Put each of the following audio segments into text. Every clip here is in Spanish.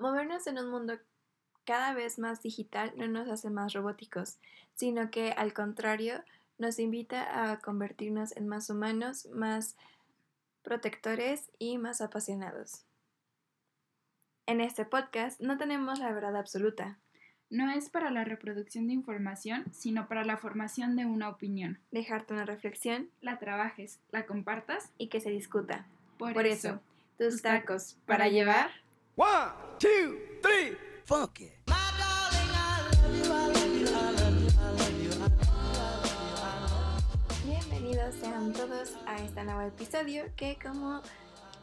Movernos en un mundo cada vez más digital no nos hace más robóticos, sino que al contrario nos invita a convertirnos en más humanos, más protectores y más apasionados. En este podcast no tenemos la verdad absoluta. No es para la reproducción de información, sino para la formación de una opinión. Dejarte una reflexión. La trabajes, la compartas y que se discuta. Por, Por eso, eso, tus tacos para para llevar. One, two, three, funk it. Bienvenidos sean todos a este nuevo episodio que como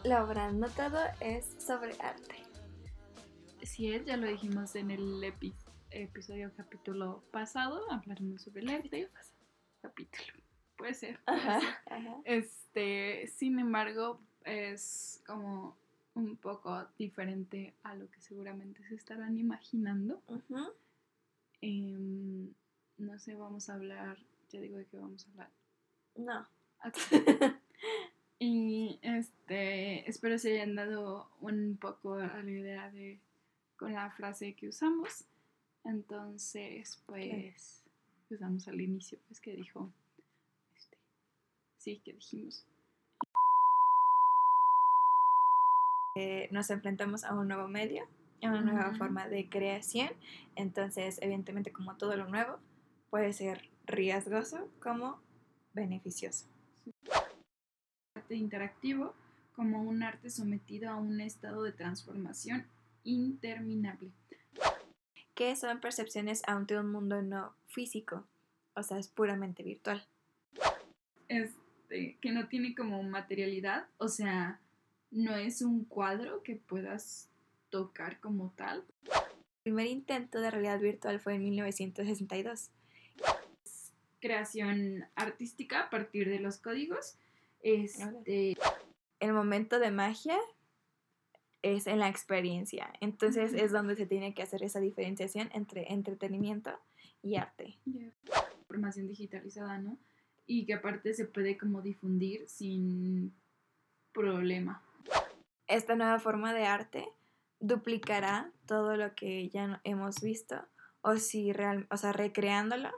lo habrán notado es sobre arte. Si es, ya lo dijimos en el epi- episodio capítulo pasado, hablaremos sobre el arte. Capítulo. Puede ser. puede Ajá, ser. ajá. Este, sin embargo, es como un poco diferente a lo que seguramente se estarán imaginando. Em, no sé, vamos a hablar, ya digo de qué vamos a hablar. No. Y este, espero se hayan dado un poco a la idea de con la frase que usamos. Entonces, pues, usamos al inicio, pues que dijo, este, sí, que dijimos. Eh, nos enfrentamos a un nuevo medio, a una nueva Ujú. forma de creación. Entonces, evidentemente, como todo lo nuevo, puede ser riesgoso como beneficioso. arte interactivo como un arte sometido a un estado de transformación interminable. Que son percepciones ante un mundo no físico, o sea, es puramente virtual. Este, que no tiene como materialidad, o sea, no es un cuadro que puedas tocar como tal. El primer intento de realidad virtual fue en 1962. Creación artística a partir de los códigos. Este, El momento de magia es en la experiencia, entonces es donde se tiene que hacer esa diferenciación entre entretenimiento y arte. información digitalizada, ¿no? Y que aparte se puede como difundir sin problema. Esta nueva forma de arte duplicará todo lo que ya hemos visto o si real, o sea, recreándolo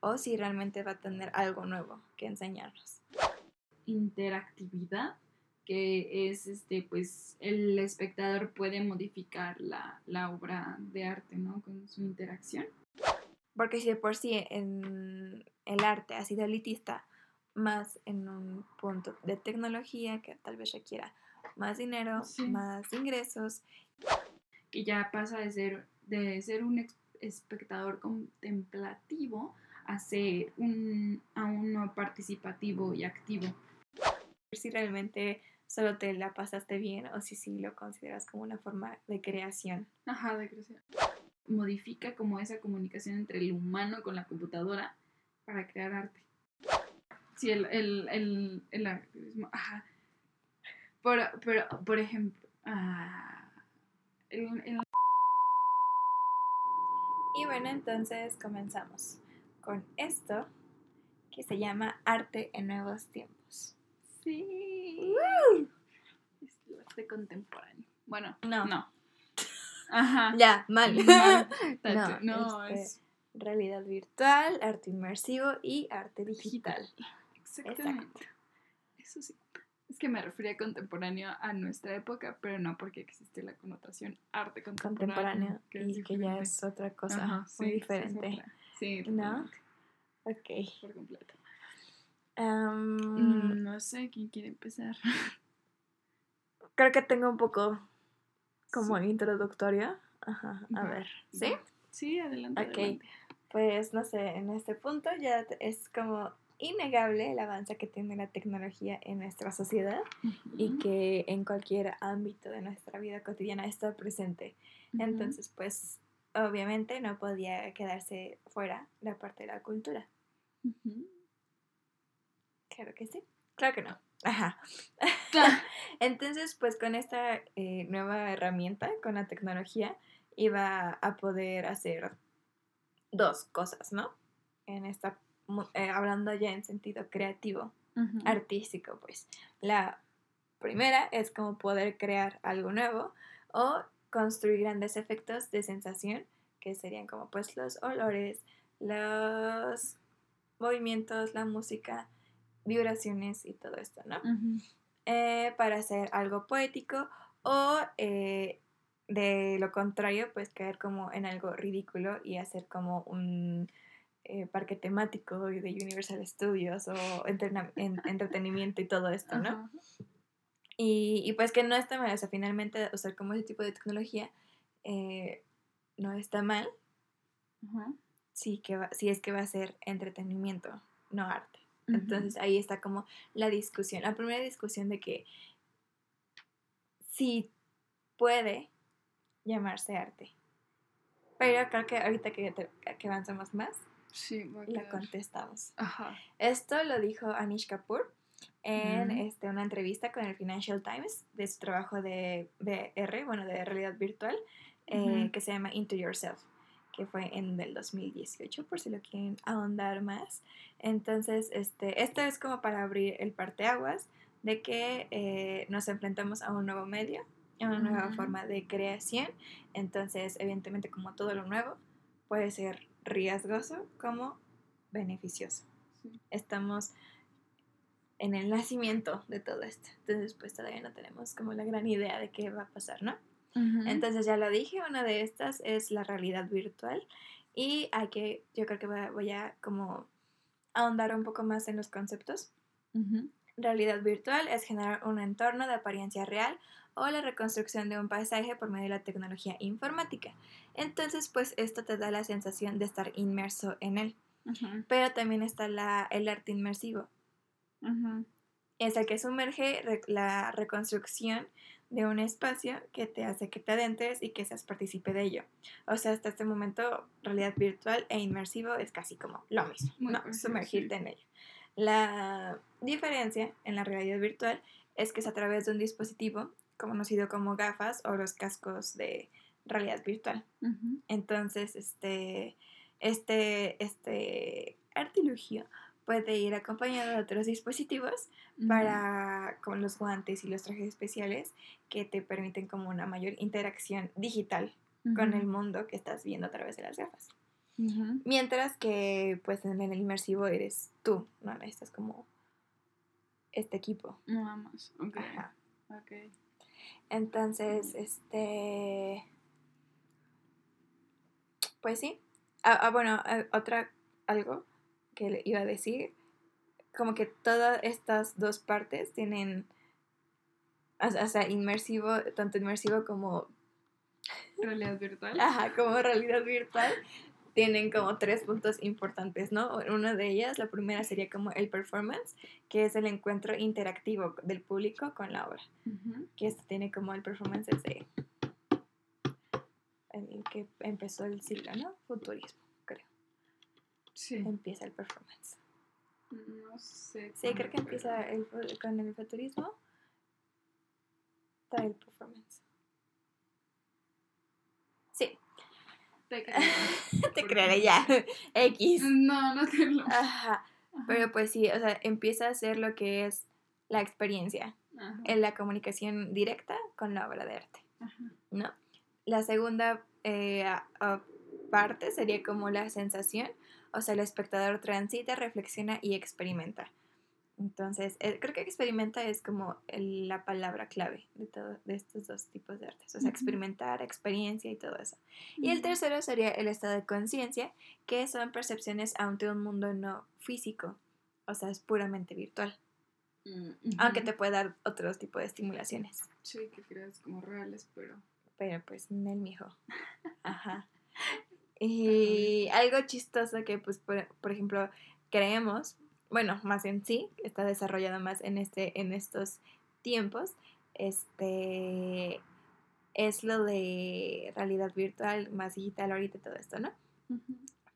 o si realmente va a tener algo nuevo que enseñarnos. interactividad que es este pues el espectador puede modificar la, la obra de arte no con su interacción Porque si de por sí en el arte ha sido elitista, más en un punto de tecnología que tal vez requiera más dinero, Sí. más ingresos, que ya pasa de ser de ser un espectador contemplativo a ser un a uno participativo y activo si realmente solo te la pasaste bien o si sí lo consideras como una forma de creación. ajá de crecer modifica como esa comunicación entre el humano con la computadora para crear arte sí el el el, el activismo ajá por, pero por ejemplo ah, el- el- Y bueno, entonces comenzamos con esto que se llama arte en nuevos tiempos. Sí. Es el arte contemporáneo. Bueno, No. no. Ajá. Ya, mal. Mal. No. No, este, es Realidad virtual, arte inmersivo y arte digital. exactamente. Eso sí. Es que me refería a contemporáneo a nuestra época, pero no porque existe la connotación arte contemporáneo. Y que ya es otra cosa Ajá, muy sí, diferente. Sí, ¿No? Ok. por completo. Mm, no sé quién quiere empezar. Creo que tengo un poco como Sí. introductorio. Ajá, a ver. ¿Sí? Sí, adelante. Ok. adelante. Pues no sé, en este punto ya es como innegable el avance que tiene la tecnología en nuestra sociedad y que en cualquier ámbito de nuestra vida cotidiana está presente. Entonces, pues obviamente no podía quedarse fuera la parte de la cultura. Claro que sí. Claro que no. Ajá. Claro. Entonces, pues con esta eh, nueva herramienta, con la tecnología, iba a poder hacer dos cosas, ¿no? En esta, eh, hablando ya en sentido creativo, artístico, pues. La primera es como poder crear algo nuevo o construir grandes efectos de sensación, que serían como pues los olores, los movimientos, la música, vibraciones y todo esto, ¿no? Eh, para hacer algo poético o eh, de lo contrario, pues caer como en algo ridículo y hacer como un eh, parque temático de Universal Studios o entrena- en- entretenimiento y todo esto, ¿no? Ajá. Y, y pues que no está mal, o sea, finalmente usar como ese tipo de tecnología eh, no está mal Ajá. si, que va- si es que va a ser entretenimiento, no arte. Entonces ahí está como la discusión, la primera discusión de que si puede llamarse arte. Pero creo que ahorita que, te- que avanzamos más, Sí, la contestamos. Ajá. Esto lo dijo Anish Kapoor en este, una entrevista con el Financial Times de su trabajo de VR, bueno, de realidad virtual, eh, que se llama Into Yourself, que fue en el 2018, por si lo quieren ahondar más. Entonces, este, esto es como para abrir el parteaguas de que eh, nos enfrentamos a un nuevo medio, a una nueva forma de creación. Entonces, evidentemente, como todo lo nuevo, puede ser riesgoso como beneficioso Sí. estamos en el nacimiento de todo esto. Entonces, pues todavía no tenemos como la gran idea de qué va a pasar, ¿no? Ujú. Entonces, ya lo dije, una de estas es la realidad virtual y hay que, yo creo que voy a, como ahondar un poco más en los conceptos. Ujú. Realidad virtual es generar un entorno de apariencia real o la reconstrucción de un paisaje por medio de la tecnología informática. Entonces, pues esto te da la sensación de estar inmerso en él. Pero también está la, el arte inmersivo, es el que sumerge re- la reconstrucción de un espacio que te hace que te adentres y que seas partícipe de ello. O sea, hasta este momento, realidad virtual e inmersivo es casi como lo mismo, Muy ¿no? Sumergirte en ello. La diferencia en la realidad virtual es que es a través de un dispositivo conocido como gafas o los cascos de realidad virtual. Entonces, este, este, este artilugio puede ir acompañado de otros dispositivos Ujú. para con los guantes y los trajes especiales que te permiten como una mayor interacción digital con el mundo que estás viendo a través de las gafas. Mientras que pues en el inmersivo eres tú, no necesitas como este equipo. Nada más. Ok. Ajá. Ok. Entonces, este. Pues sí. Ah, ah, bueno, ah, otra. Algo que le iba a decir. Como que todas estas dos partes tienen. O sea, o sea, inmersivo, tanto inmersivo como. Realidad virtual. Ajá, como realidad virtual. Tienen como tres puntos importantes, ¿no? Una de ellas, la primera sería como el performance, que es el encuentro interactivo del público con la obra que esto tiene como el performance desde el que empezó el siglo, ¿no? Futurismo, creo. Sí. Empieza el performance. No sé. Sí, creo que empieza el, con el futurismo. Trae el performance. Sí, Te creeré ya. X. No, no te lo. Ajá. Ajá. Pero pues sí, o sea, empieza a ser lo que es la experiencia, Ajá. en la comunicación directa con la obra de arte. ¿no? La segunda eh, a- a- parte sería como la sensación, o sea, el espectador transita, reflexiona y experimenta. Entonces, eh, creo que experimenta es como el- la palabra clave de, todo, de estos dos tipos de artes, o sea, experimentar, experiencia y todo eso. Y el tercero sería el estado de conciencia, que son percepciones ante un mundo no físico, o sea, es puramente virtual, Mm, aunque te puede dar otros tipos de estimulaciones. Sí, que creas como reales, pero. Pero pues en el mijo. Ajá. Y algo chistoso que pues por, por ejemplo creemos, bueno, más en sí, está desarrollado más en este, en estos tiempos, este es lo de realidad virtual, más digital ahorita todo esto, ¿no?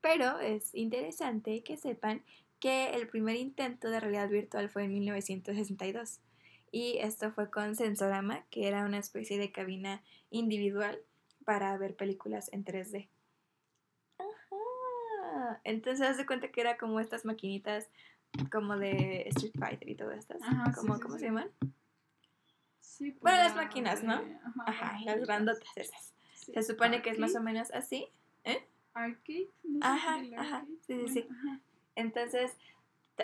Pero es interesante que sepan que el primer intento de realidad virtual fue en 1962 y esto fue con Sensorama, que era una especie de cabina individual para ver películas en 3D. Ajá. Entonces haz de cuenta que era como estas maquinitas como de Street Fighter y todo estas. Ajá, sí, como, sí, ¿Cómo sí. se llaman? Sí, pues Bueno, las la máquinas, ¿no? de- Ajá, Ajá, las grandotas esas. Se supone que es más o Arcade, menos así. Arcade, no sé Ajá, ajá, arcade. sí, sí, Bueno, sí. Entonces,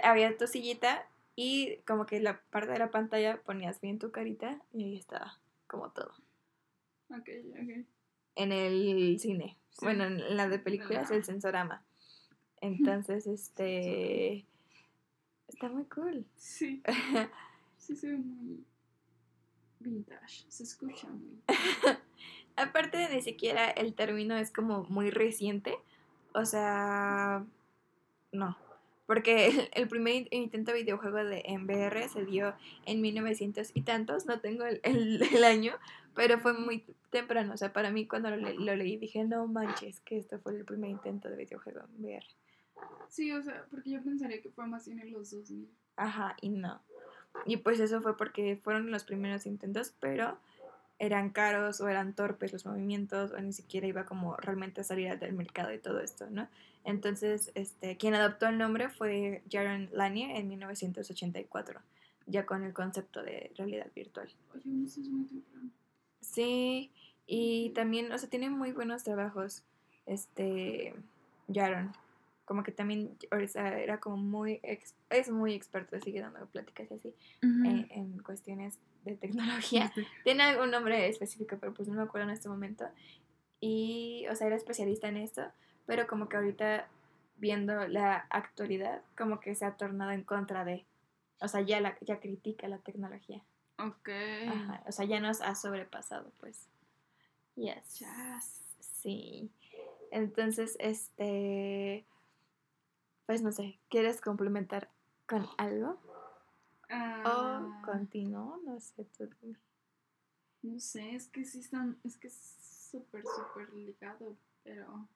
había tu sillita y como que la parte de la pantalla ponías bien tu carita y ahí estaba como todo. Ok, ok. En el cine. Sí. Bueno, en la de películas, la- el sensorama. Entonces, este... Está muy cool. Sí, sí se ve muy vintage. Se escucha muy. Aparte, ni siquiera el término es como muy reciente. O sea, no. Porque el, el primer in- intento de videojuego de VR se dio en 1900 y tantos. No tengo el, el- el año, pero fue muy temprano. O sea, para mí cuando lo, le- lo leí dije, no manches, que esto fue el primer intento de videojuego en VR. Sí, o sea, porque yo pensaría que fue más bien en los 2000. Ajá, y no. Y pues eso fue porque fueron los primeros intentos, pero eran caros o eran torpes los movimientos o ni siquiera iba como realmente a salir del mercado y todo esto, ¿no? Entonces, este, quien adoptó el nombre fue Jaron Lanier en 1984, ya con el concepto de realidad virtual. Oye, eso es muy temprano. Sí, y también, o sea, tiene muy buenos trabajos, este, Jaron. Como que también, o sea, era como muy, es muy experto, sigue dando pláticas y así, en, en cuestiones de tecnología. Tiene algún nombre específico, pero pues no me acuerdo en este momento. Y, o sea, era especialista en esto, pero como que ahorita, viendo la actualidad, como que se ha tornado en contra de, o sea, ya, la, ya critica la tecnología. Ok. Ajá, o sea, ya nos ha sobrepasado, pues. Yes. Jazz. Sí. Entonces, este. Pues no sé, ¿quieres complementar con algo? Ah, O continúo, no sé, tú dime. No sé, es que sí están. Es que es súper, súper ligado, pero.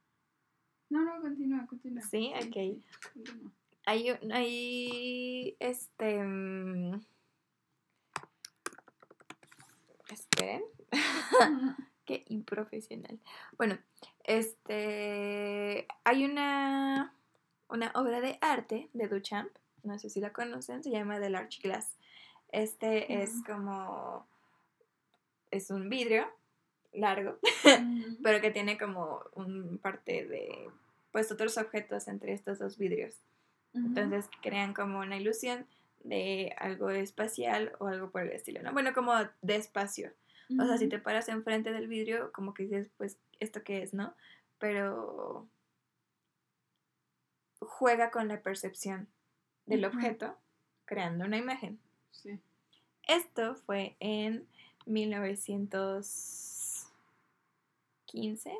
No, no, continúa, continúa. Sí, ok. continúa. Hay, un- hay este. mm, Esperen. Qué improfesional. Bueno, este. Hay una. Una obra de arte de Duchamp. No sé si la conocen. Se llama The Large Glass. Este es como. Es un vidrio largo, pero que tiene como un parte de. Pues otros objetos entre estos dos vidrios. Entonces crean como una ilusión de algo espacial o algo por el estilo, ¿no? Bueno, como de espacio. O sea, si te paras enfrente del vidrio, como que dices, pues, ¿esto qué es, no? Pero juega con la percepción del objeto, creando una imagen. Sí. Esto fue en 1915,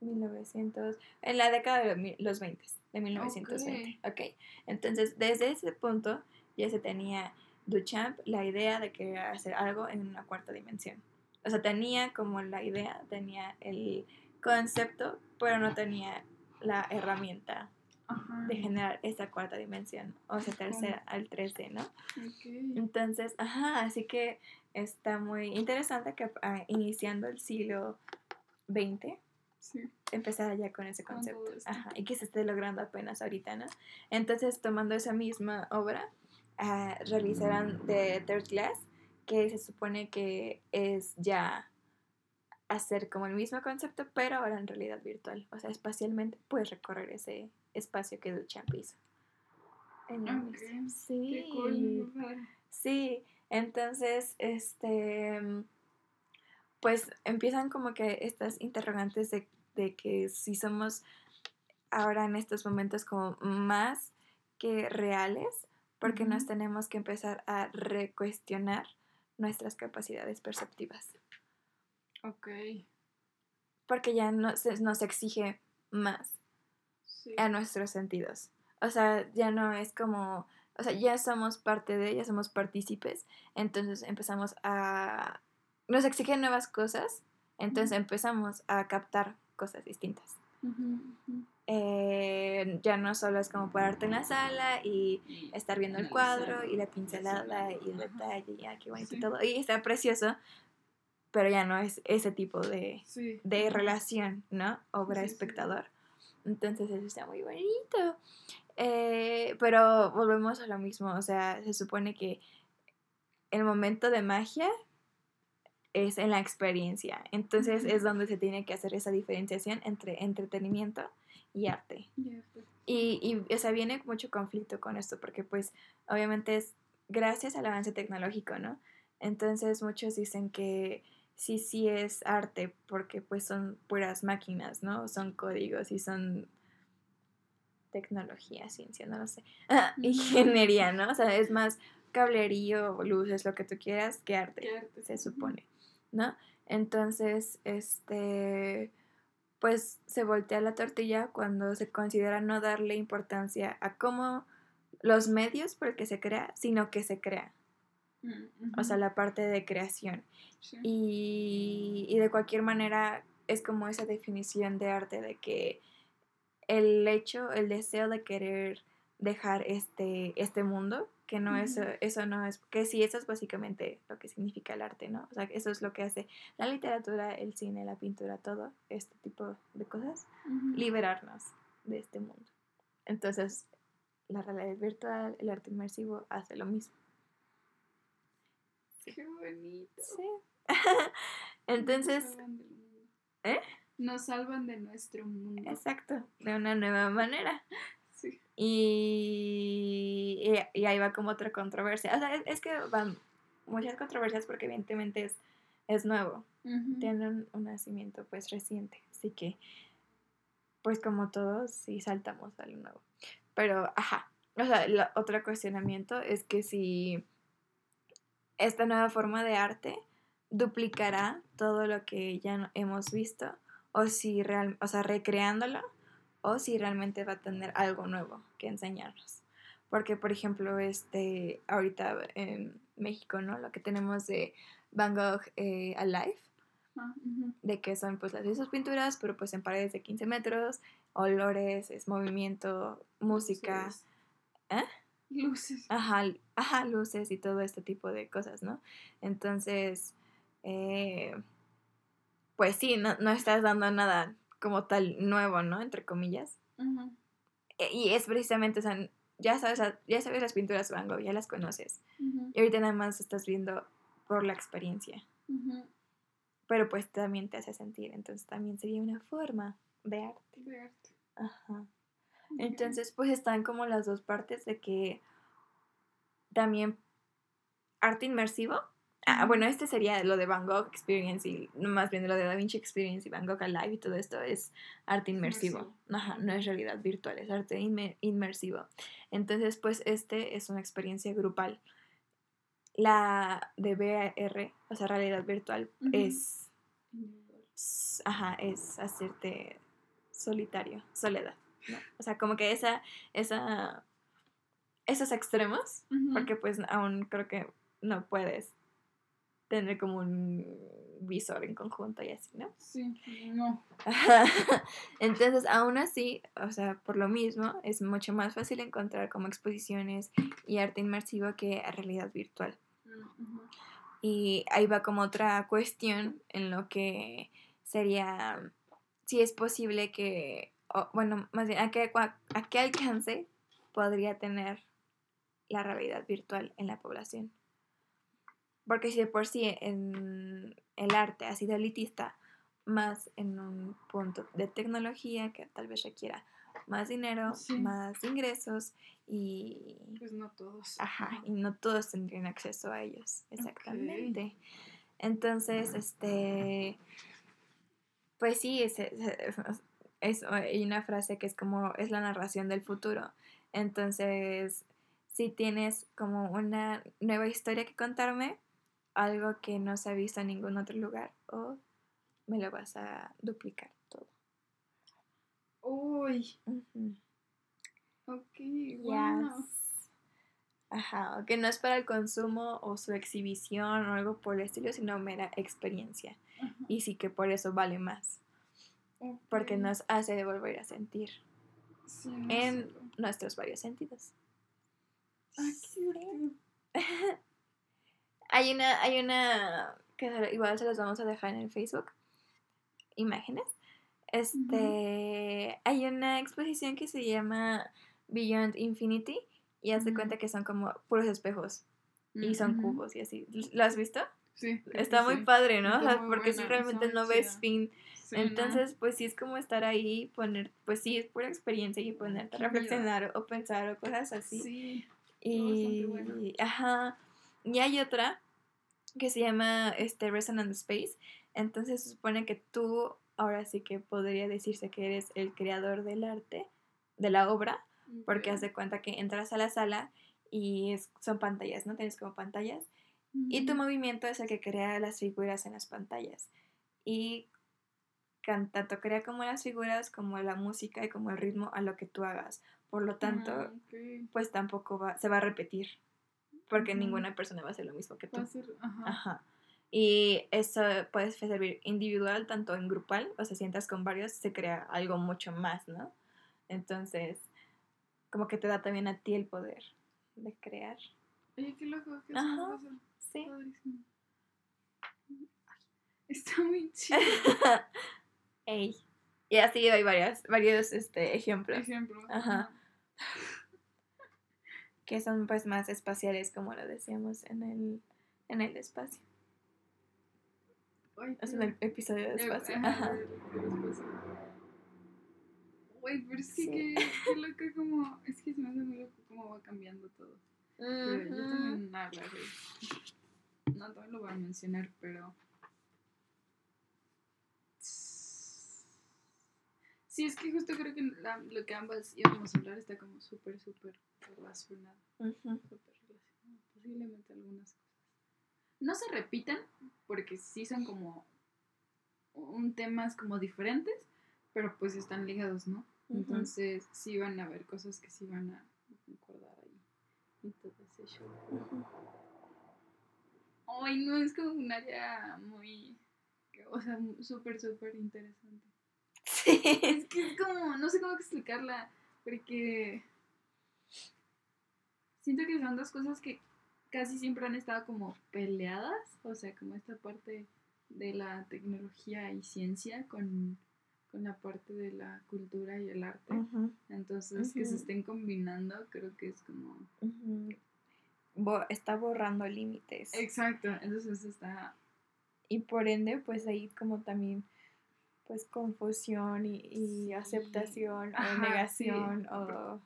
1900, en la década de los 20, de 1920. ok, entonces desde ese punto ya se tenía Duchamp la idea de querer hacer algo en una cuarta dimensión. O sea, tenía como la idea, tenía el concepto, pero no tenía la herramienta Ajá. de generar esta cuarta dimensión, o sea, tercera al 3D, ¿no? Entonces, ajá, así que está muy interesante que ah, iniciando el siglo XX Sí. empezara ya con ese Con concepto. Ajá, y que se esté logrando apenas ahorita, ¿no? Entonces, tomando esa misma obra, ah, realizaron The Third Glass, que se supone que es ya hacer como el mismo concepto, pero ahora en realidad virtual. O sea, espacialmente puedes recorrer ese espacio que Duchamp hizo. Enormes. Ok, Sí. Qué cool. Sí, entonces, este, pues empiezan como que estas interrogantes de, de que si somos ahora en estos momentos como más que reales, porque nos tenemos que empezar a recuestionar nuestras capacidades perceptivas, Ok. porque ya no, se- nos exige más Sí. a nuestros sentidos. O sea, ya no es como, o sea, ya somos parte de, ya somos partícipes, entonces empezamos a, nos exigen nuevas cosas, entonces empezamos a captar cosas distintas. Eh, ya no solo es como pararte en la sala y Y estar viendo el cuadro y la pincelada y el detalle, y ah, qué bonito y Sí. todo, y está precioso, pero ya no es ese tipo de, Sí. de relación, ¿no? Obra-espectador. Entonces eso está muy bonito. Eh, pero volvemos a lo mismo, o sea, se supone que el momento de magia es en la experiencia. Entonces es donde se tiene que hacer esa diferenciación entre entretenimiento y arte. Y, y, o sea, viene mucho conflicto con esto, porque pues obviamente es gracias al avance tecnológico, ¿no? Entonces muchos dicen que sí, sí es arte, porque pues son puras máquinas, ¿no? Son códigos y son tecnología, ciencia, no lo sé. Ujú. Ingeniería, ¿no? O sea, es más cablerío, luces, lo que tú quieras, que arte arte. se supone, ¿no? Entonces, este, pues se voltea la tortilla cuando se considera no darle importancia a cómo los medios por el que se crea, sino que se crea, O sea, la parte de creación. Sí. Y, y de cualquier manera es como esa definición de arte de que el hecho, el deseo de querer dejar este, este mundo, que no es, Ujú. eso no es, que sí, eso es básicamente lo que significa el arte, ¿no? O sea, eso es lo que hace la literatura, el cine, la pintura, todo este tipo de cosas, liberarnos de este mundo. Entonces, la realidad virtual, el arte inmersivo hace lo mismo. Qué bonito. Sí. Entonces, Nos salvan del mundo. ¿Eh? Nos salvan de nuestro mundo. exacto, de una nueva manera. Sí. Y, y, y ahí va como otra controversia. O sea, es, es que van muchas controversias porque evidentemente es, es nuevo. Tiene un, un nacimiento pues reciente. Así que, pues como todos, sí saltamos a lo nuevo. Pero, ajá. O sea, el otro cuestionamiento es que si esta nueva forma de arte duplicará todo lo que ya hemos visto o si real, o sea, recreándolo o si realmente va a tener algo nuevo que enseñarnos. Porque, por ejemplo, este, ahorita en México, ¿no? Lo que tenemos de Van Gogh eh, Alive, Ah, de que son pues las mismas pinturas, pero pues en paredes de 15 metros, olores, es movimiento, música. ¿eh? Luces. ajá, ajá, luces y todo este tipo de cosas, ¿no? Entonces, eh, pues sí, no, no estás dando nada como tal nuevo, ¿no? Entre comillas. E- Y es precisamente, o sea, ya sabes, ya sabes las pinturas Van Gogh, ya las conoces. Y ahorita nada más estás viendo por la experiencia. Pero pues también te hace sentir, entonces también sería una forma de arte. De arte. Ajá. Entonces, pues están como las dos partes de que también arte inmersivo. Ah, bueno, este sería lo de Van Gogh Experience y más bien lo de Da Vinci Experience y Van Gogh Alive y todo esto es arte inmersivo. Ajá, no es realidad virtual, es arte inme- inmersivo. Entonces, pues este es una experiencia grupal. La de VR, o sea, realidad virtual, es, ajá, es hacerte solitario, soledad. ¿No? O sea, como que esa, esa, esos extremos, porque pues aún creo que no puedes tener como un visor en conjunto y así, ¿no? Sí, no. Entonces, aún así, o sea, por lo mismo, es mucho más fácil encontrar como exposiciones y arte inmersivo que a realidad virtual. Y ahí va como otra cuestión en lo que sería si es posible que, o, bueno, más bien, ¿a qué, a qué alcance podría tener la realidad virtual en la población? Porque si de por sí en el arte ha sido elitista, más en un punto de tecnología que tal vez requiera más dinero, Sí. más ingresos y Pues no todos. Ajá, y no todos tendrían acceso a ellos, exactamente. Entonces, este, pues sí, es- hay una frase que es como, es la narración del futuro. Entonces, si tienes como una nueva historia que contarme, algo que no se ha visto en ningún otro lugar, o me lo vas a duplicar todo. Uy, ok, bueno. Yes. Ajá, que no es para el consumo o su exhibición o algo por el estilo, sino mera experiencia. Y sí que por eso vale más, porque nos hace volver a sentir Sí, en nuestros varios sentidos. Ah, qué. Hay una, hay una, que igual se los vamos a dejar en el Facebook, imágenes. Este, hay una exposición que se llama Beyond Infinity y haz de cuenta que son como puros espejos y son cubos y así. ¿Lo has visto? Sí. está muy sí. padre, ¿no? O sea, porque si realmente no ves fin. Sí, ¿no? Entonces, pues sí es como estar ahí, poner, pues sí, es pura experiencia y ponerte a reflexionar o pensar o cosas así. Sí. Y, bueno. ajá, y hay otra que se llama este Resonant Space. Entonces se supone que tú, ahora sí que podría decirse que eres el creador del arte, de la obra, porque haz de cuenta que entras a la sala y es- son pantallas, ¿no? Tienes como pantallas. Y tu movimiento es el que crea las figuras en las pantallas. Y tanto crea como las figuras, como la música y como el ritmo a lo que tú hagas. Por lo tanto, Ah, ok. pues tampoco va, se va a repetir. Porque ninguna persona va a hacer lo mismo que tú. Va a ser, ajá. Ajá. Y eso puede servir individual, tanto en grupal, o sea, si entras con varios, se crea algo mucho más, ¿no? Entonces, como que te da también a ti el poder de crear. Oye, qué loco, qué Ajá. Sí. Padrísimo. Está muy chido. Ey. Y así hay varias, varios este, ejemplos Ejemplo. Ajá. que son pues más espaciales, como lo decíamos en el, en el espacio. Ay, pero- el episodio de espacio. ajá, Ajá. Güey, pero es que Sí. qué, qué loco como... Es que se me hace muy loco cómo va cambiando todo. Pero yo Ujú. también hablaré. No, también lo voy a mencionar, pero... Sí, es que justo creo que la- lo que ambas íbamos a hablar está como súper, súper relacionado. Ujú. Súper relacionado. Posiblemente algunas cosas. No se repitan, porque sí son como un temas como diferentes, pero pues están ligados, ¿no? Entonces sí van a haber cosas que sí van a concordar ahí. Y todo ese show. Ay, no, es como un área muy, o sea, súper, súper interesante. Sí. Es que es como, no sé cómo explicarla, porque siento que son dos cosas que casi siempre han estado como peleadas, o sea, como esta parte de la tecnología y ciencia con, con la parte de la cultura y el arte. Entonces, que se estén combinando, creo que es como... Bo- está borrando límites. Exacto, entonces está... Y por ende, pues ahí como también, pues confusión y, y Sí. aceptación Ajá, o negación sí. o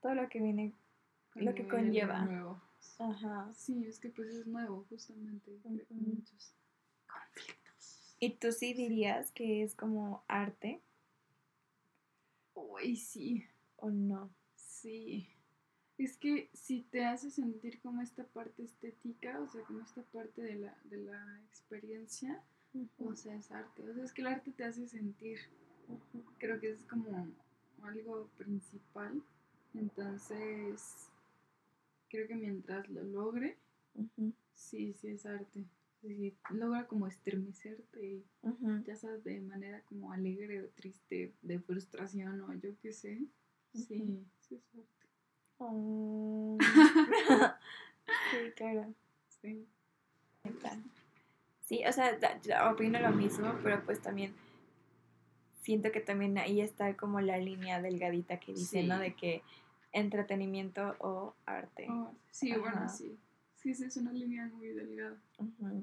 todo lo que viene. Lo que conlleva. nuevo. Ajá. Sí, es que pues es nuevo, justamente. Ujú. Muchos conflictos. ¿Y tú sí dirías que es como arte Uy, sí, o no? sí. Es que si te hace sentir como esta parte estética, o sea, como esta parte de la, de la experiencia, o sea, es arte. O sea, es que el arte te hace sentir. Creo que es como algo principal. Entonces, creo que mientras lo logre, sí, sí es arte. Sí, logra como estremecerte y ya sabes, de manera como alegre o triste, de frustración o yo qué sé. Sí, sí es arte. Oh. sí, claro. Sí. Neta. Sí, o sea, yo opino lo mismo, pero pues también siento que también ahí está como la línea delgadita que dice, ¿no? De que entretenimiento o arte. Oh, sí, Ajá. bueno, sí. Sí, sí, es una línea muy delgada.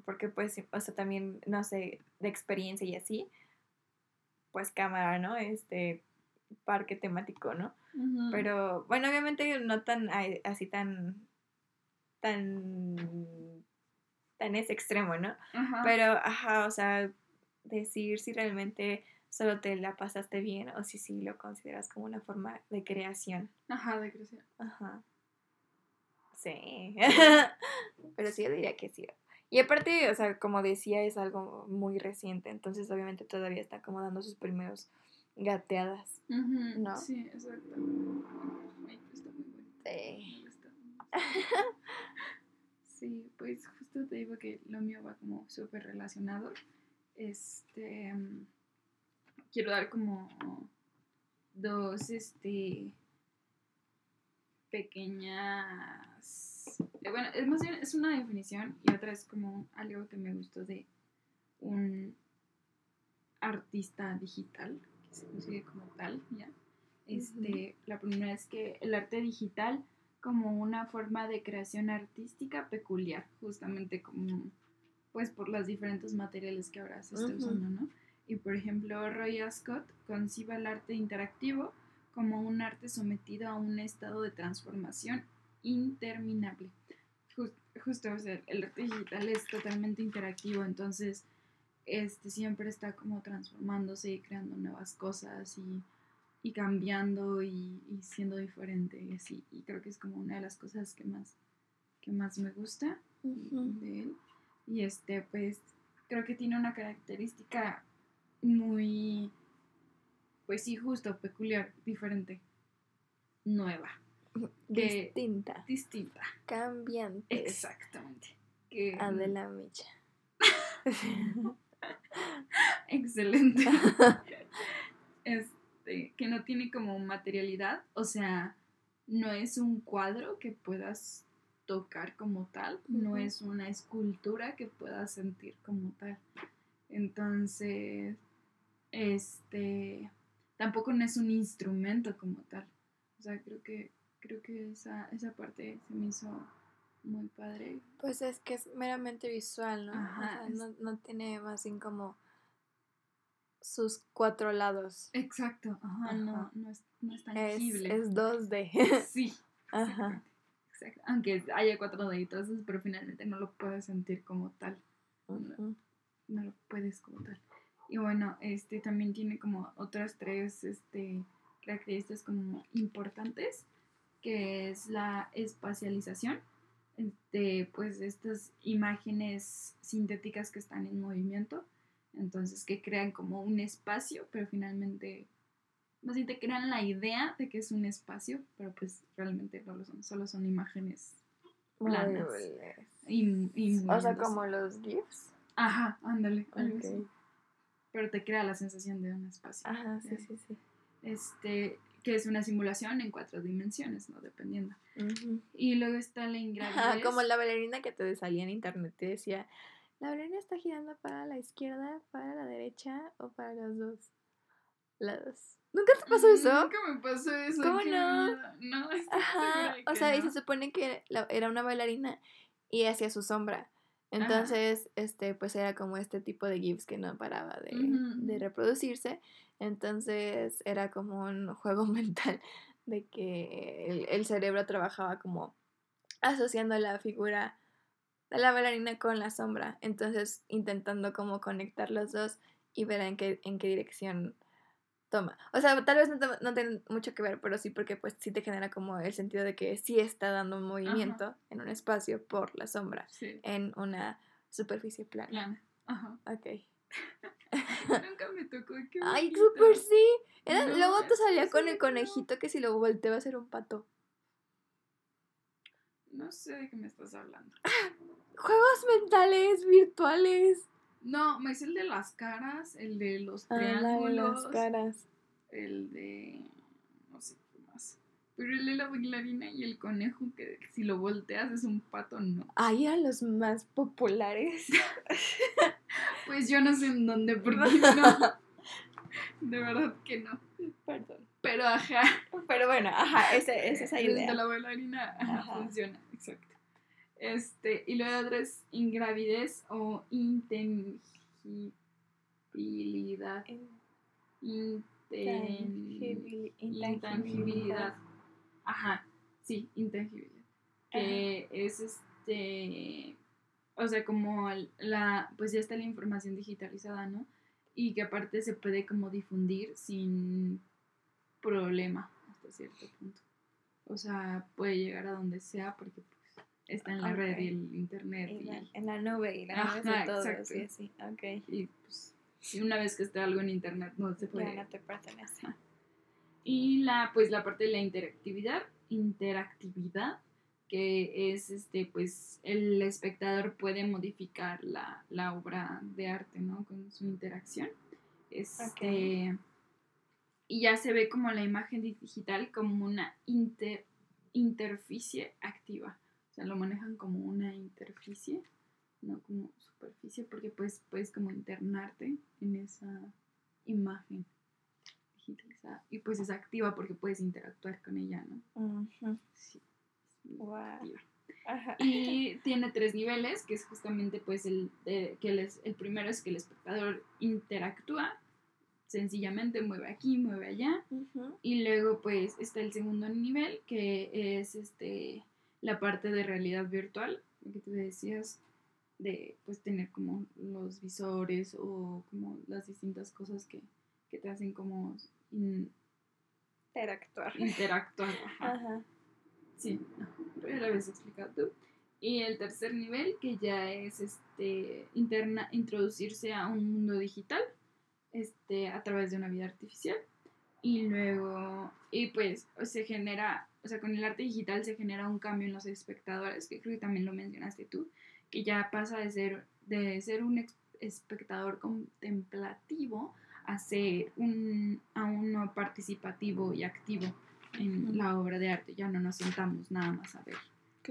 Porque pues, o sea, también, no sé, de experiencia y así, pues cámara, ¿no? Este parque temático, ¿no? Ujú. Pero bueno, obviamente no tan así tan tan tan ese extremo, ¿no? Ajá. Pero ajá, o sea, decir si realmente solo te la pasaste bien o si sí lo consideras como una forma de creación. Ajá, de creación. Ajá. Sí. Pero sí, yo diría que sí. Y aparte, o sea, como decía, es algo muy reciente, entonces obviamente todavía está como dando sus primeros gateadas. Ujú, ¿No? Sí, exacto. Pues está muy bueno. Sí. Sí, pues te digo que lo mío va como súper relacionado. Este. Quiero dar como dos, este. Pequeñas. eh, Bueno, es más bien es una definición y otra es como algo que me gustó de un artista digital, que se consigue como tal, ¿ya? Este, La primera es que el arte digital como una forma de creación artística peculiar, justamente como pues por los diferentes materiales que ahora se está usando, ¿no? Y por ejemplo, Roy Ascott concibe el arte interactivo como un arte sometido a un estado de transformación interminable. Jus- justo, o sea, el arte digital es totalmente interactivo, entonces este siempre está como transformándose y creando nuevas cosas y, y cambiando y, y siendo diferente y así. Y creo que es como una de las cosas que más, que más me gusta de él. Y este, pues, creo que tiene una característica muy, pues sí, justo, peculiar, diferente, nueva, que- Distinta, distinta. cambiante. Exactamente. Que, Adela Micha. Excelente. este, que no tiene como materialidad, o sea, no es un cuadro que puedas tocar como tal, no es una escultura que puedas sentir como tal. Entonces, este, tampoco no es un instrumento como tal. O sea, creo que creo que esa esa parte se me hizo muy padre. Pues es que es meramente visual, ¿no? O sea, no, no tiene más bien como sus cuatro lados. Exacto, ajá, Ajá. no no es no es Es, tangible. es 2D. Sí. Ajá. exacto. Aunque haya cuatro deditos, pero finalmente no lo puedes sentir como tal. No lo puedes como tal. Y bueno, este también tiene como otras tres este, características como importantes, que es la espacialización. Este, pues estas imágenes sintéticas que están en movimiento, entonces que crean como un espacio, pero finalmente más bien te crean la idea de que es un espacio, pero pues realmente no lo son, solo son imágenes planas. Y, y O sea, como los GIFs. Ajá, ándale, algo así. Pero te crea la sensación de un espacio. Ajá, sí, sí, sí. Este, que es una simulación en cuatro dimensiones, ¿no? Dependiendo. Y luego está la ingravidez. Ajá, como la bailarina que te salía en internet te decía, la bailarina está girando para la izquierda, para la derecha o para los dos lados. ¿Nunca te pasó eso? Nunca me pasó eso. ¿Cómo no? No, estoy Ajá, de o que sea, y se supone que era una bailarina y hacía su sombra. Entonces, este, pues era como este tipo de GIFs que no paraba de, reproducirse. Entonces era como un juego mental de que el, el cerebro trabajaba como asociando la figura de la bailarina con la sombra. Entonces intentando como conectar los dos y ver en qué, en qué dirección toma. O sea, tal vez no, no tiene mucho que ver, pero sí porque pues sí te genera como el sentido de que sí está dando un movimiento en un espacio por la sombra Sí, en una superficie plana. plana. Ajá. Ok. Nunca me tocó. Qué Ay, súper sí. Era- No, luego te salía con el conejito que si lo volteaba a ser un pato. No sé de qué me estás hablando. Juegos mentales, virtuales. No, me hice el de las caras, el de los Ah, triángulos. las caras. el de no sé qué más. Pero el de la bailarina y el conejo que si lo volteas es un pato, no. Ahí eran los más populares. Pues yo no sé en dónde, porque no. De verdad que no. Perdón. Pero ajá. Pero bueno, ajá, esa, esa es la idea. de la bailarina ajá, funciona, exacto. Este, y luego otra es ingravidez o intangibilidad. Inten- intangibilidad. Ajá, sí, intangibilidad. Que es este, o sea, como la, pues ya está la información digitalizada, ¿no? Y que aparte se puede como difundir sin problema hasta cierto punto. O sea, puede llegar a donde sea porque pues, está en la red y el internet En la, y, en la nube y la nube de Ajá, todos exacto. y así. Ok. y, pues, y una vez que esté algo en internet no se puede Ya no te pertenece. Y la, pues la parte de la interactividad, interactividad, que es este, pues, el espectador puede modificar la, la obra de arte, ¿no? Con su interacción. Este, Y ya se ve como la imagen digital como una inter, interficie activa. O sea, lo manejan como una interficie, no como superficie, porque pues puedes como internarte en esa imagen digitalizada. Y pues es activa porque puedes interactuar con ella, ¿no? Sí. es muy Guau. activa. Ajá. Y tiene tres niveles, que es justamente pues el, de- que les- el primero es que el espectador interactúa, sencillamente mueve aquí, mueve allá. Y luego pues está el segundo nivel, que es este la parte de realidad virtual, lo que tú decías, de pues tener como los visores o como las distintas cosas que, que te hacen como in- Interactuar. interactuar. ajá. Ajá. Sí, no, pero lo habías explicado tú. Y el tercer nivel, que ya es este interna, introducirse a un mundo digital este, a través de una vida artificial. Y luego, y pues se genera, o sea, con el arte digital se genera un cambio en los espectadores, que creo que también lo mencionaste tú, que ya pasa de ser, de ser un espectador contemplativo a ser un, a uno participativo y activo en la obra de arte. Ya no nos sentamos nada más a ver,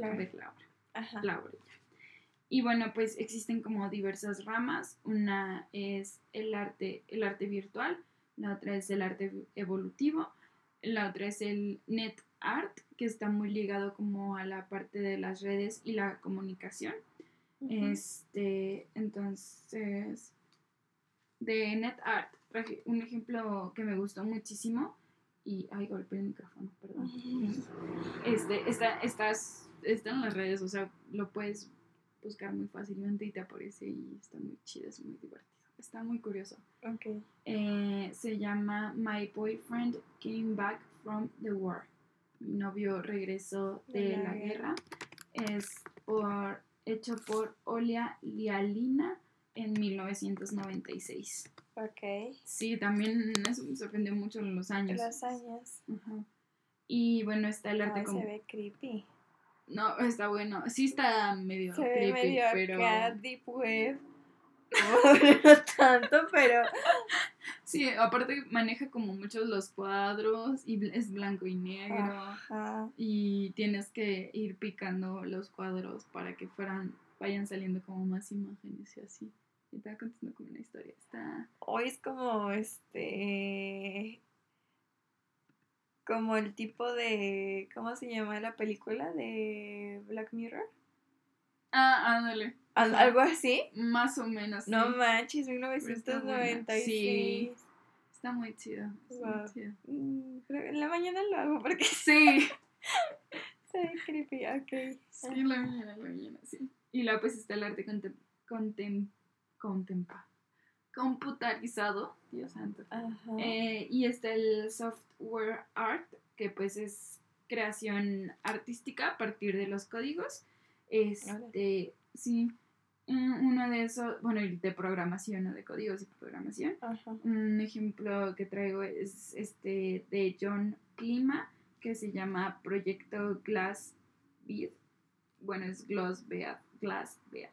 a ver la obra Ajá. la obra ya. Y bueno, pues existen como diversas ramas. Una es el arte, el arte virtual, la otra es el arte evolutivo, la otra es el net art, que está muy ligado como a la parte de las redes y la comunicación. Este, entonces, de net art, traje un ejemplo que me gustó muchísimo. Y, ay, golpeé el micrófono, perdón. Este, está, estás, está en las redes, o sea, lo puedes buscar muy fácilmente y te aparece y está muy chido, es muy divertido. Está muy curioso. Ok. Eh, se llama My Boyfriend Came Back from the War. Mi novio regresó de, De la la, guerra. Es por, hecho por Olia Lialina en 1996. Ok. Sí, también eso me sorprendió mucho en los años. Los años. Ajá. Y bueno, está el arte Ay, como... se ve creepy. No, está bueno. Sí está medio Se creepy, medio pero... acá, deep web. No tanto, pero. Sí, aparte maneja como muchos los cuadros y es blanco y negro. Ajá. Y tienes que ir picando los cuadros para que fueran, vayan saliendo como más imágenes y así. Y te va contando como una historia. Está... Hoy es como este. Como el tipo de. ¿Cómo se llama la película de Black Mirror? Ah, ándale. Al-. ¿Algo así? Más o menos. No sí. manches, buena. 1996. Sí. Está muy chido. está muy chido. Mm, en la mañana lo hago porque Sí. se ve creepy. Ok. Sí, la mañana, la mañana, sí. Y luego pues está el arte contem, contem, contempla- computarizado, Dios santo. Eh, y está el software art, que pues es creación artística a partir de los códigos. Este, sí, uno de esos, bueno, y de programación, ¿no? De códigos y programación. Ajá. Un ejemplo que traigo es este de John Clima, que se llama Proyecto Glass Bead. Bueno, es Gloss Bead, Glass Bead.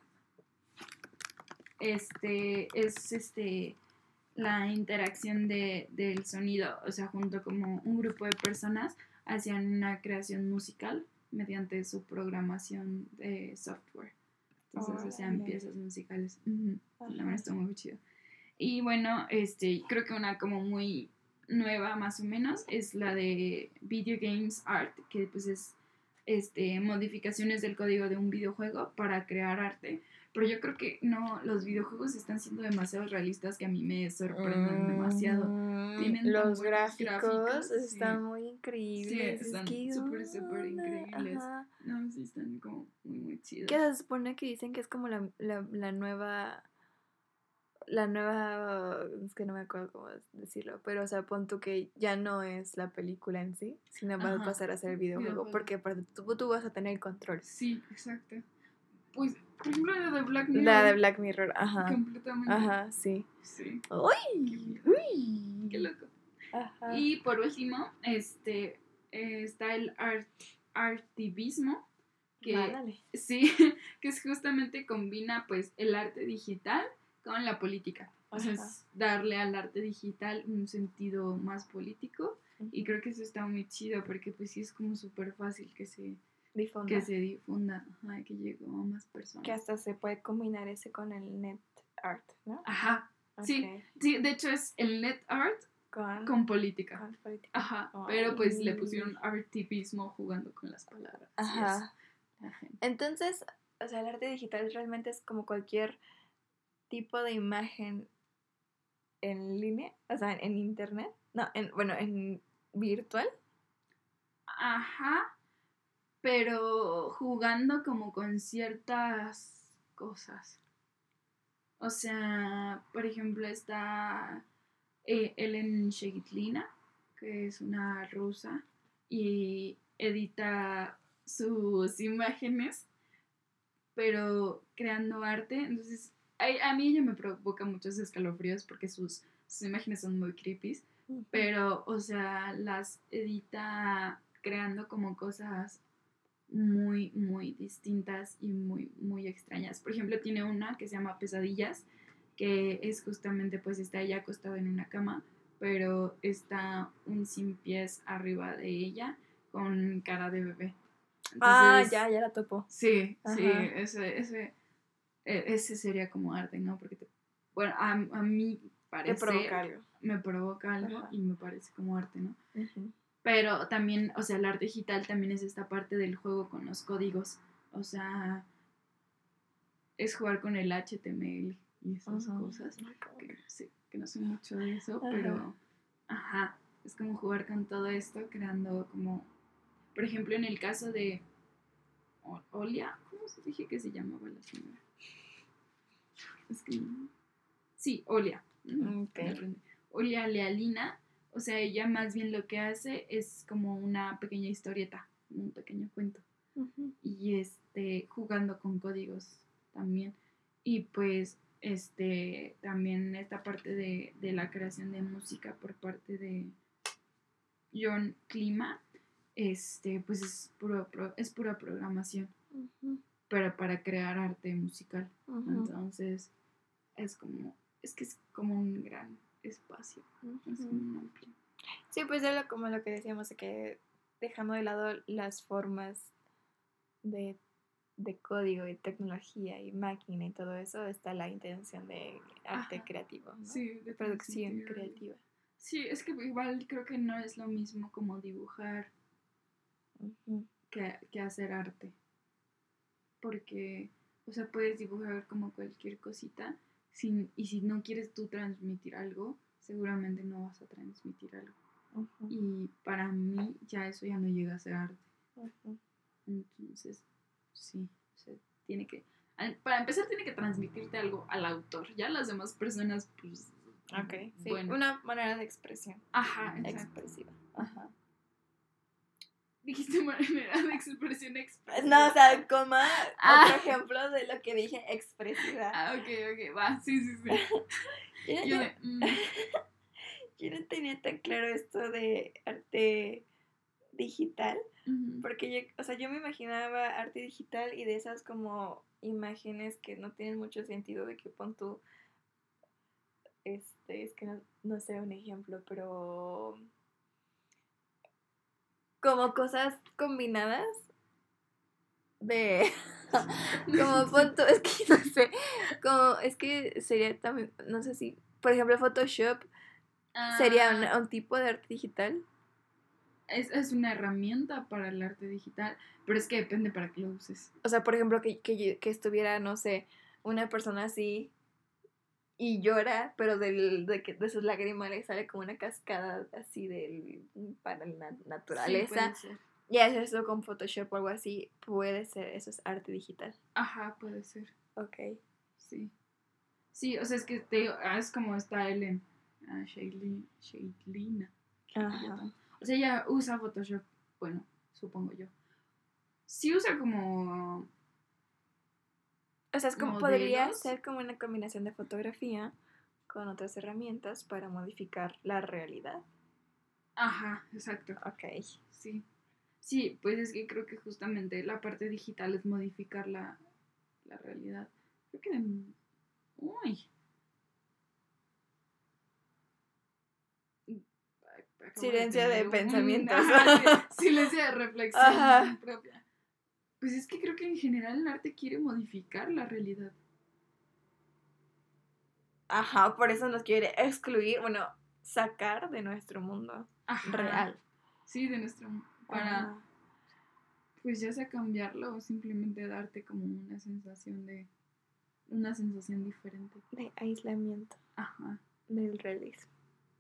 Este es este la interacción de, del sonido, o sea, junto como un grupo de personas hacían una creación musical mediante su programación de software. Entonces hacían piezas musicales. La verdad está muy chido. Y bueno, este, creo que una como muy nueva más o menos es la de Video Games Art, que pues es este, modificaciones del código de un videojuego para crear arte. Pero yo creo que no, los videojuegos están siendo demasiado realistas que a mí me sorprenden demasiado. Mm, Tienen Los gráficos, gráficos, están sí. muy increíbles. es están súper, súper increíbles. ajá. No, sí, están como muy, muy chidos. Que se supone que dicen que es como la, la, la nueva. La nueva. Es que no me acuerdo cómo decirlo. Pero, o sea, pon tú que ya no es la película en sí, sino va a pasar a ser el videojuego. videojuego. Porque aparte tú, tú vas a tener el control. Sí, exacto. Pues, por ejemplo, la de Black Mirror. La de Black Mirror, ajá. Completamente. Ajá, sí. Sí. ¡Uy! ¡Uy! Qué loco. Ajá. Y por último, este eh, está el art, artivismo, que Ándale. sí, que es justamente combina pues el arte digital con la política. O sea, es darle al arte digital un sentido más político. Y creo que eso está muy chido porque pues sí es como súper fácil que se, Difunda. que se difunda, ajá, que llegue a más personas. Que hasta se puede combinar ese con el net art, ¿no? Ajá, sí. Sí, de hecho es el net art Con, con política. con política. Ajá, pero pues le Ay. pusieron artivismo jugando con las palabras. Ajá. Entonces, o sea, el arte digital realmente es como cualquier tipo de imagen en línea, o sea, en internet. No, en, bueno, en virtual. Ajá, pero jugando como con ciertas cosas. O sea, por ejemplo, está eh, Ellen Shegitlina, que es una rusa, y edita sus imágenes, pero creando arte. Entonces, a, a mí ella me provoca muchos escalofríos porque sus, sus imágenes son muy creepy, pero, o sea, las edita creando como cosas muy, muy distintas y muy, muy extrañas. Por ejemplo, tiene una que se llama Pesadillas, que es justamente, pues está ella acostada en una cama, pero está un sin pies arriba de ella con cara de bebé. ah, ya, ya la topo. Sí, sí, ese, ese, e- ese sería como arte, ¿no? Porque, te- bueno, a, a mí Te parece, provoca algo. me provoca algo Ajá. y me parece como arte, ¿no? Pero también, o sea, el arte digital también es esta parte del juego con los códigos. O sea, es jugar con el HTML y esas cosas. Que, sí, que no sé mucho de eso, pero, ajá, es como jugar con todo esto, creando como, por ejemplo, en el caso de Olia, ¿cómo se dije que se llamaba la señora? Es que, sí, Olia. Ok. me aprendí. Olia Lealina, o sea, ella más bien lo que hace es como una pequeña historieta, un pequeño cuento. Y este jugando con códigos también. Y pues este también esta parte de, de la creación de música por parte de John Clima este pues es puro es pura programación. Pero para crear arte musical. Entonces es como es que es como un gran espacio es un amplio Sí, pues es lo, como lo que decíamos, de que dejando de lado las formas de, de código y tecnología y máquina y todo eso, está la intención de arte Ajá. creativo, ¿no? sí de producción creativa. sí es que igual creo que no es lo mismo como dibujar que, que hacer arte. Porque, o sea, puedes dibujar como cualquier cosita sin, y si no quieres tú transmitir algo, seguramente no vas a transmitir algo. Y para mí ya eso ya no llega a ser arte. Entonces, sí, o sea, tiene que... Para empezar tiene que transmitirte algo al autor. Ya las demás personas, pues... Ok, sí, Bueno. una manera de expresión Ajá, exacto. expresiva. Ajá. Dijiste manera de expresión expresiva. No, o sea, coma, Ah. otro ejemplo de lo que dije, expresiva. Ah, ok, ok, va, sí, sí, sí. Yo, Yo yo- de, mm, yo no tenía tan claro esto de arte digital, porque yo, o sea, yo me imaginaba arte digital y de esas como imágenes que no tienen mucho sentido de que pon tú, este, es que no, no sé un ejemplo, pero como cosas combinadas de como tú, es que no sé, como es que sería también, no sé si, por ejemplo, Photoshop sería Ah, un, tipo de arte digital. Es, es una herramienta para el arte digital, pero es que depende para qué lo uses. O sea, por ejemplo, que, que, que estuviera, no sé, una persona así y llora, pero del, de, que, de sus lágrimas le sale como una cascada así del, para la Sí, naturaleza. ser. y hacer eso con Photoshop o algo así, puede ser, eso es arte digital. Ajá, puede ser. Ok. Sí. Sí, o sea, es que te digo, ah, es como está Ellen. Ah, Shailina. Ajá. O sea, ella usa Photoshop, bueno, supongo yo. Sí usa como... O sea, es como, podría ser como una combinación de fotografía con otras herramientas para modificar la realidad. Ajá, exacto. Ok. Sí. Sí, pues es que creo que justamente la parte digital es modificar la, la realidad. Creo que de... Uy. Acabo Silencio de un- pensamientos. Ajá, silencio de reflexión Ajá. propia. Pues es que creo que en general el arte quiere modificar la realidad. Ajá, por eso nos quiere excluir, bueno, sacar de nuestro mundo Ajá. real. Sí, de nuestro... Para... Ajá. pues ya sea cambiarlo o simplemente darte como una sensación de, una sensación diferente. De aislamiento, Ajá, del realismo.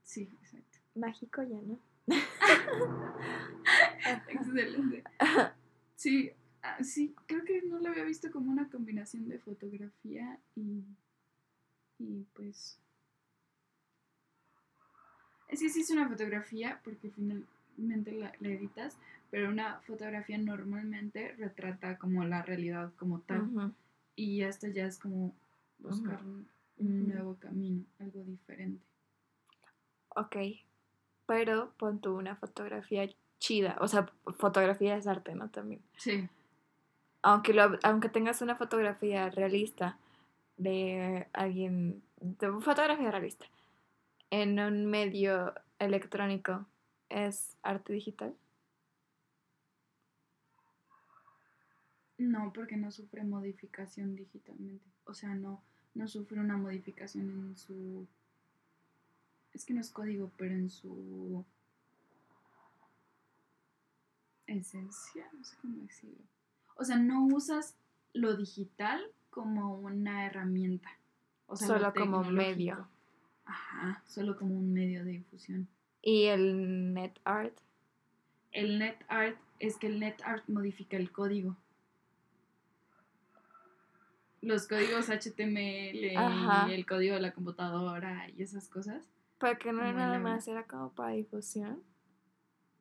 sí, exacto. Mágico ya, ¿no? Excelente. Sí, ah, sí, creo que no lo había visto como una combinación de fotografía y, y pues... Es que sí es una fotografía porque finalmente la, la editas, pero una fotografía normalmente retrata como la realidad como tal. Y esto ya es como buscar un, nuevo camino, algo diferente. Ok, pero pon tú una fotografía chida, o sea, fotografía es arte, ¿no? También. Sí, Aunque, lo, aunque tengas una fotografía realista de alguien, de fotografía realista, en un medio electrónico, ¿es arte digital? No, porque no sufre modificación digitalmente. O sea, no, no sufre una modificación en su... Es que no es código, pero en su esencia, no sé cómo decirlo. O sea, no usas lo digital como una herramienta. O sea, lo Solo como medio. Ajá, solo como un medio de difusión. ¿Y el net art? El net art es que el net art modifica el código. Los códigos HTML Ajá. y el código de la computadora y esas cosas. Porque no Como nada más era como para difusión.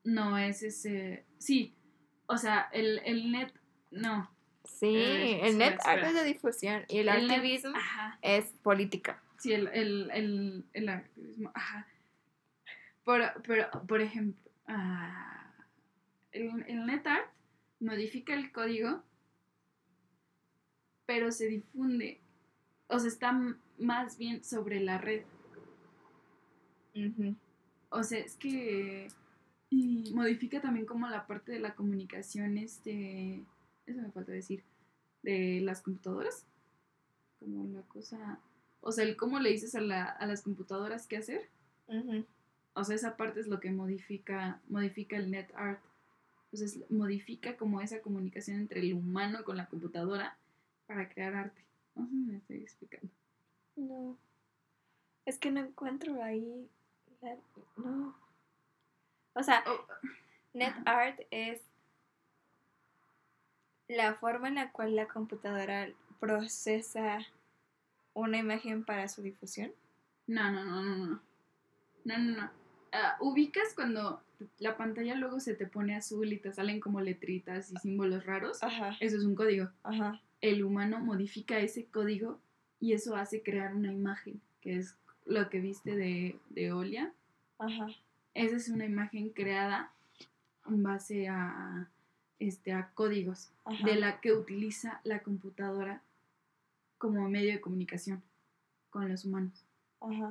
No es ese. Sí, o sea, el, el net. No. Sí, Eh, el net espera, art es de difusión y el, El net- activismo Ajá. es política. Sí, el, el, el, el activismo. Ajá. Por, pero, por ejemplo, ah, el, el net art modifica el código, pero se difunde. O sea, está más bien sobre la red. O sea, es que. Y modifica también como la parte de la comunicación, este. Eso me falta decir. De las computadoras. Como la cosa. O sea, el cómo le dices a, la- a las computadoras qué hacer. O sea, esa parte es lo que modifica, modifica el net art. Entonces, modifica como esa comunicación entre el humano con la computadora para crear arte. No sé si me estoy explicando. No. Es que no encuentro ahí. la- no. O sea, Oh, net art es la forma en la cual la computadora procesa una imagen para su difusión. No, no, no, no, no. No, no, no. Ah, ubicas cuando la pantalla luego se te pone azul y te salen como letritas y símbolos raros. Ajá. Eso es un código. Ajá. El humano modifica ese código y eso hace crear una imagen, que es lo que viste de, de Olia. Ajá. Esa es una imagen creada en base a, este, a códigos Ajá. de la que utiliza la computadora como medio de comunicación con los humanos. Ajá.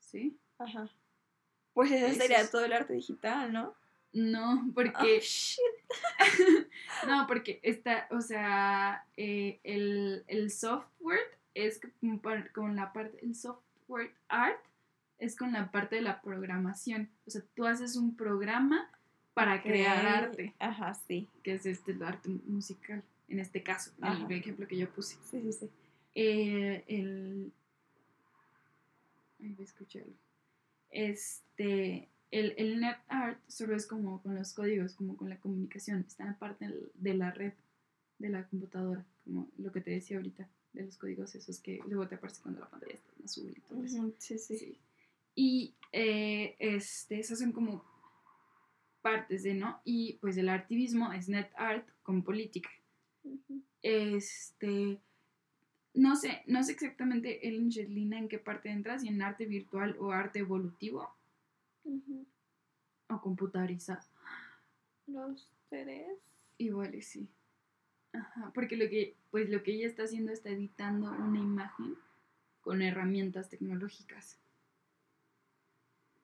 ¿Sí? Ajá. Pues eso sería es- todo el arte digital, ¿no? No, porque Oh, shit. no, porque está, o sea, eh, el, el software es con la parte, el software art es con la parte de la programación. O sea, tú haces un programa para crear Ok. arte, Ajá, sí. que es este el arte musical, en este caso, Ajá. el ejemplo que yo puse. Sí, sí, sí. Eh, el. Ay, voy a escucharlo. Este. El, el net art solo es como con los códigos, como con la comunicación. Está en la parte del- de la red de la computadora, como lo que te decía ahorita, de los códigos esos que luego te aparece cuando la pantalla está en azul y todo eso. Sí, sí. Sí. Y eh, este, esas son como partes de, ¿no? Y pues el activismo es net art con política. Este, no sé, no sé exactamente el Angelina en qué parte entra, si en arte virtual o arte evolutivo o computarizado. Los tres. Igual y sí. Ajá, porque lo que, pues lo que ella está haciendo está editando una imagen con herramientas tecnológicas,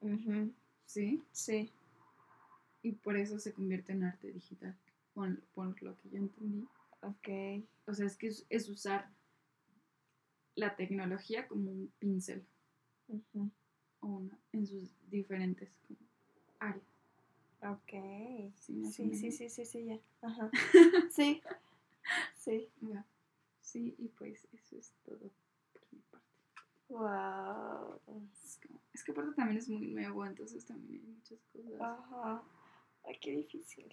Ujú, ¿sí? Sí. Y por eso se convierte en arte digital, por, por lo que yo entendí. Ok. O sea, es que es, es usar la tecnología como un pincel Ujú, o una, en sus diferentes como, áreas. Ok. Sí, Sí, sí, sí, sí, sí, ya. Ajá. Sí. Sí. Va. Sí, y pues eso es todo por mi parte. Wow. Es, como- es que aparte también es muy nuevo, entonces también hay muchas cosas. Ajá. Ay, qué difícil.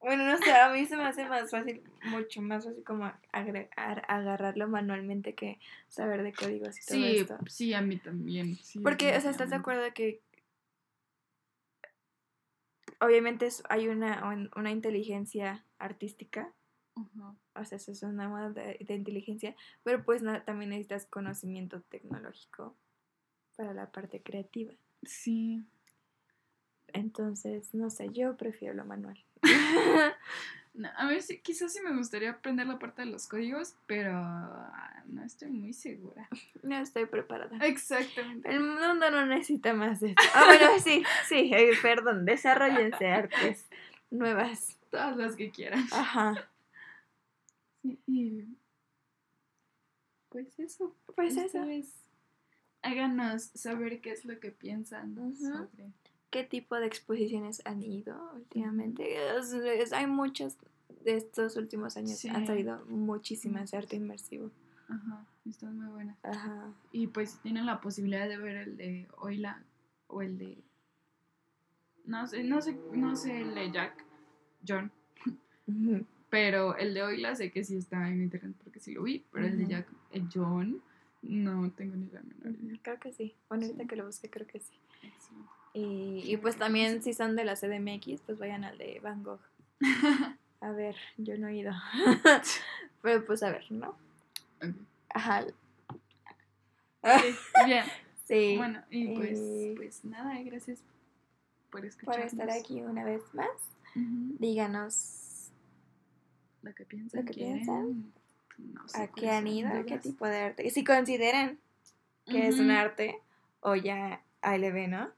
Bueno, no sé, a mí se me hace más fácil, mucho más fácil como agregar, agarrarlo manualmente que saber de códigos y todo Sí, esto. sí, a mí también. sí, Porque, o sea, ¿estás de acuerdo que obviamente es- hay una, un- una inteligencia artística? O sea, eso es una moda de, de inteligencia, pero pues na- también necesitas conocimiento tecnológico para la parte creativa. Sí. Entonces, no sé, yo prefiero lo manual. No, a ver, sí, quizás sí me gustaría aprender la parte de los códigos, pero ah, no estoy muy segura. no estoy preparada. Exactamente. El mundo no necesita más de esto. Ah, bueno, sí, sí, eh, perdón, desarrollense artes nuevas. Todas las que quieran. Ajá. Sí, y pues eso. Pues eso. Ustedes Háganos saber qué es lo que piensan sobre. ¿Qué tipo de exposiciones han ido últimamente? Es- es- hay muchos de estos últimos años. Han Sí. salido muchísimas de arte inmersivo. Ajá, están muy buenas. Ajá. Y pues tienen la posibilidad de ver el de Oila o el de. No sé, no sé, no sé el de Jack, John. Pero el de Oila sé que sí está en internet porque sí lo vi. Pero el de. Jack, el John, no tengo ni la menor idea. Creo que sí. Bueno, ahorita Sí. que lo busqué, creo que sí. Excelente. Y, y pues también, si son de la CDMX, pues vayan al de Van Gogh. A ver, yo no he ido. Pero pues a ver, ¿no? Ajá. Sí, Bien. Sí. Bueno, y pues, Eh, pues nada, gracias por por escucharnos. estar aquí una vez más. Díganos Lo que piensan. Lo que quieren, piensan. No sé a qué han ido, qué tipo de arte. Y si consideran que es un arte o ya ALB, ¿no?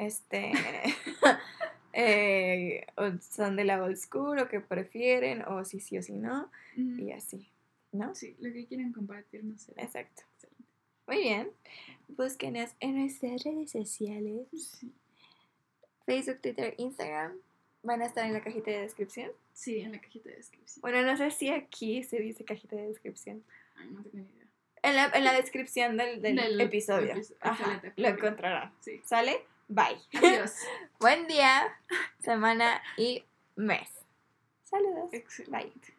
Este. eh, son de la old school o que prefieren, o si sí o si no, y así, ¿no? Sí, lo que quieren compartir, no sé. Exacto. Excelente. Muy bien. Búsquenos en nuestras redes sociales: Sí. Facebook, Twitter, Instagram. Van a estar en la cajita de descripción. Sí, en la cajita de descripción. Bueno, no sé si aquí se dice cajita de descripción. Ay, no tengo ni idea. En la, en la descripción del, del Del episodio. episodio. Ajá, lo encontrarán. Sí. ¿Sale? Bye. Adiós. Buen día, semana y mes. Saludos. Excelente.